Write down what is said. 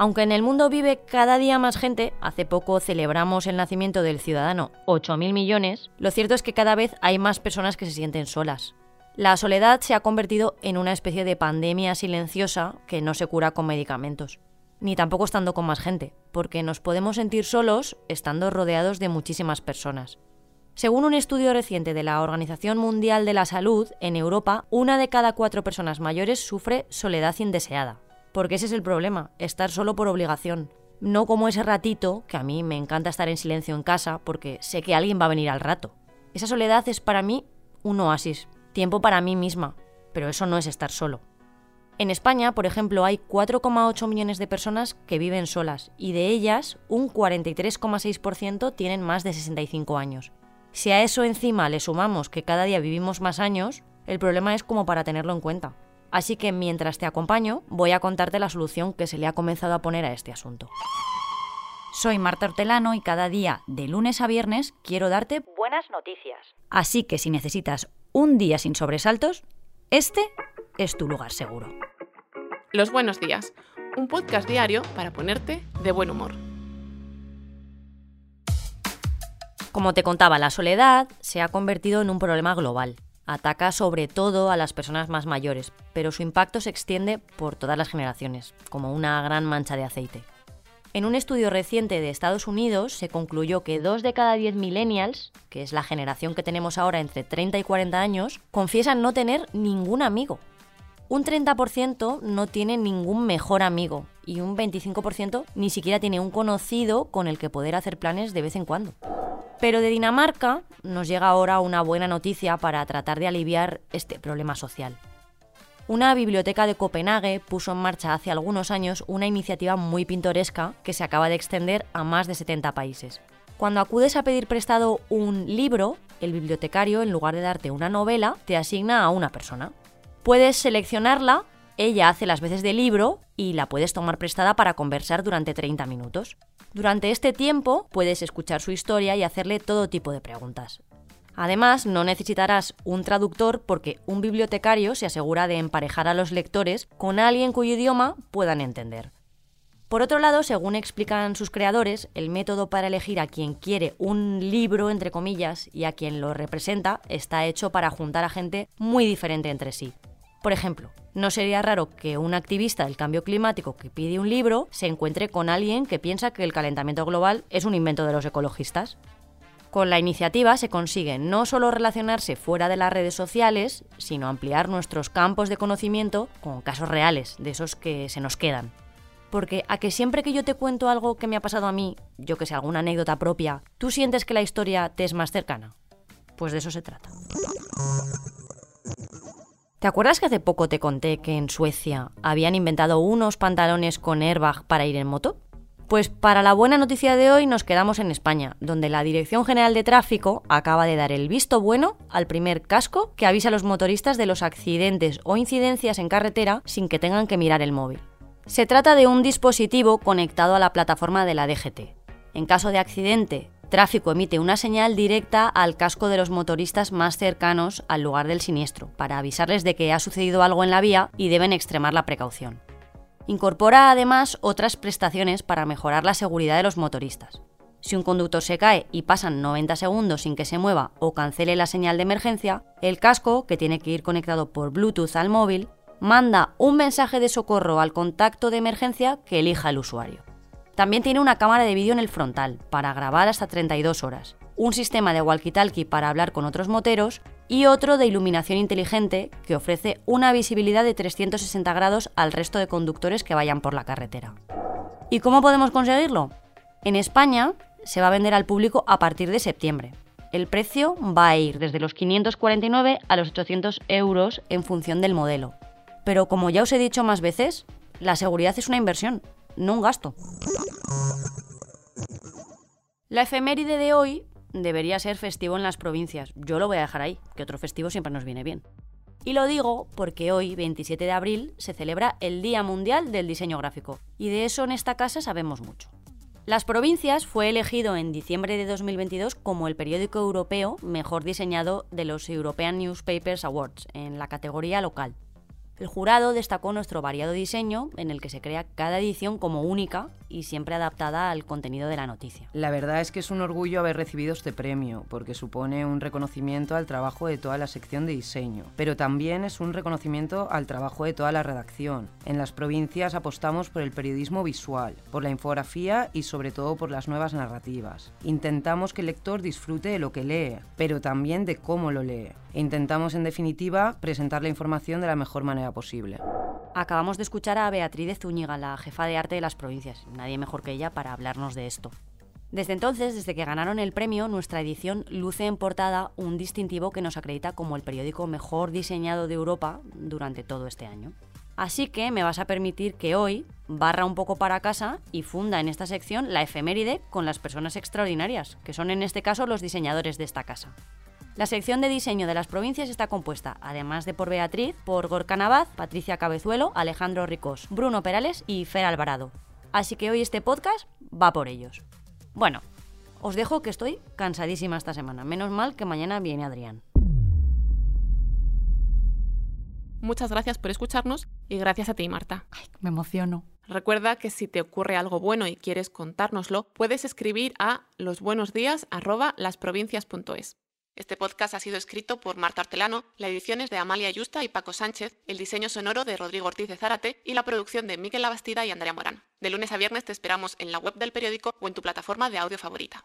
Aunque en el mundo vive cada día más gente, hace poco celebramos el nacimiento del ciudadano 8.000 millones, lo cierto es que cada vez hay más personas que se sienten solas. La soledad se ha convertido en una especie de pandemia silenciosa que no se cura con medicamentos, ni tampoco estando con más gente, porque nos podemos sentir solos estando rodeados de muchísimas personas. Según un estudio reciente de la Organización Mundial de la Salud, en Europa, una de cada cuatro personas mayores sufre soledad indeseada. Porque ese es el problema, estar solo por obligación. No como ese ratito, que a mí me encanta estar en silencio en casa porque sé que alguien va a venir al rato. Esa soledad es para mí un oasis, tiempo para mí misma, pero eso no es estar solo. En España, por ejemplo, hay 4,8 millones de personas que viven solas y de ellas un 43,6% tienen más de 65 años. Si a eso encima le sumamos que cada día vivimos más años, el problema es como para tenerlo en cuenta. Así que mientras te acompaño, voy a contarte la solución que se le ha comenzado a poner a este asunto. Soy Marta Hortelano y cada día, de lunes a viernes, quiero darte buenas noticias. Así que si necesitas un día sin sobresaltos, este es tu lugar seguro. Los buenos días, un podcast diario para ponerte de buen humor. Como te contaba, la soledad se ha convertido en un problema global. Ataca sobre todo a las personas más mayores, pero su impacto se extiende por todas las generaciones, como una gran mancha de aceite. En un estudio reciente de Estados Unidos se concluyó que dos de cada diez millennials, que es la generación que tenemos ahora entre 30 y 40 años, confiesan no tener ningún amigo. Un 30% no tiene ningún mejor amigo y un 25% ni siquiera tiene un conocido con el que poder hacer planes de vez en cuando. Pero de Dinamarca nos llega ahora una buena noticia para tratar de aliviar este problema social. Una biblioteca de Copenhague puso en marcha hace algunos años una iniciativa muy pintoresca que se acaba de extender a más de 70 países. Cuando acudes a pedir prestado un libro, el bibliotecario, en lugar de darte una novela, te asigna a una persona. Puedes seleccionarla, ella hace las veces de libro y la puedes tomar prestada para conversar durante 30 minutos. Durante este tiempo puedes escuchar su historia y hacerle todo tipo de preguntas. Además, no necesitarás un traductor porque un bibliotecario se asegura de emparejar a los lectores con alguien cuyo idioma puedan entender. Por otro lado, según explican sus creadores, el método para elegir a quien quiere un libro, entre comillas, y a quien lo representa está hecho para juntar a gente muy diferente entre sí. Por ejemplo, no sería raro que un activista del cambio climático que pide un libro se encuentre con alguien que piensa que el calentamiento global es un invento de los ecologistas. Con la iniciativa se consigue no solo relacionarse fuera de las redes sociales, sino ampliar nuestros campos de conocimiento con casos reales, de esos que se nos quedan. Porque a que siempre que yo te cuento algo que me ha pasado a mí, yo que sé, alguna anécdota propia, tú sientes que la historia te es más cercana. Pues de eso se trata. ¿Te acuerdas que hace poco te conté que en Suecia habían inventado unos pantalones con airbag para ir en moto? Pues para la buena noticia de hoy nos quedamos en España, donde la Dirección General de Tráfico acaba de dar el visto bueno al primer casco que avisa a los motoristas de los accidentes o incidencias en carretera sin que tengan que mirar el móvil. Se trata de un dispositivo conectado a la plataforma de la DGT. En caso de accidente Tráfico emite una señal directa al casco de los motoristas más cercanos al lugar del siniestro, para avisarles de que ha sucedido algo en la vía y deben extremar la precaución. Incorpora además otras prestaciones para mejorar la seguridad de los motoristas. Si un conductor se cae y pasan 90 segundos sin que se mueva o cancele la señal de emergencia, el casco, que tiene que ir conectado por Bluetooth al móvil, manda un mensaje de socorro al contacto de emergencia que elija el usuario. También tiene una cámara de vídeo en el frontal para grabar hasta 32 horas, un sistema de walkie-talkie para hablar con otros moteros y otro de iluminación inteligente que ofrece una visibilidad de 360 grados al resto de conductores que vayan por la carretera. ¿Y cómo podemos conseguirlo? En España se va a vender al público a partir de septiembre. El precio va a ir desde los 549 a los 800 euros en función del modelo. Pero como ya os he dicho más veces, la seguridad es una inversión, no un gasto. La efeméride de hoy debería ser festivo en las provincias. Yo lo voy a dejar ahí, que otro festivo siempre nos viene bien. Y lo digo porque hoy, 27 de abril, se celebra el Día Mundial del Diseño Gráfico, y de eso en esta casa sabemos mucho. Las Provincias fue elegido en diciembre de 2022 como el periódico europeo mejor diseñado de los European Newspapers Awards en la categoría local. El jurado destacó nuestro variado diseño, en el que se crea cada edición como única y siempre adaptada al contenido de la noticia. La verdad es que es un orgullo haber recibido este premio, porque supone un reconocimiento al trabajo de toda la sección de diseño, pero también es un reconocimiento al trabajo de toda la redacción. En las provincias apostamos por el periodismo visual, por la infografía y sobre todo por las nuevas narrativas. Intentamos que el lector disfrute de lo que lee, pero también de cómo lo lee. E intentamos, en definitiva, presentar la información de la mejor manera posible. Acabamos de escuchar a Beatriz Zúñiga, la jefa de arte de las provincias. Nadie mejor que ella para hablarnos de esto. Desde entonces, desde que ganaron el premio, nuestra edición luce en portada un distintivo que nos acredita como el periódico mejor diseñado de Europa durante todo este año. Así que me vas a permitir que hoy barra un poco para casa y funda en esta sección la efeméride con las personas extraordinarias, que son en este caso los diseñadores de esta casa. La sección de diseño de las provincias está compuesta, además de por Beatriz, por Gorka Navaz, Patricia Cabezuelo, Alejandro Ricos, Bruno Perales y Fer Alvarado. Así que hoy este podcast va por ellos. Bueno, os dejo que estoy cansadísima esta semana. Menos mal que mañana viene Adrián. Muchas gracias por escucharnos y gracias a ti, Marta. Ay, me emociono. Recuerda que si te ocurre algo bueno y quieres contárnoslo, puedes escribir a losbuenosdías@lasprovincias.es. Este podcast ha sido escrito por Marta Hortelano, la edición es de Amalia Yusta y Paco Sánchez, el diseño sonoro de Rodrigo Ortiz de Zárate y la producción de Miquel Labastida y Andrea Morán. De lunes a viernes te esperamos en la web del periódico o en tu plataforma de audio favorita.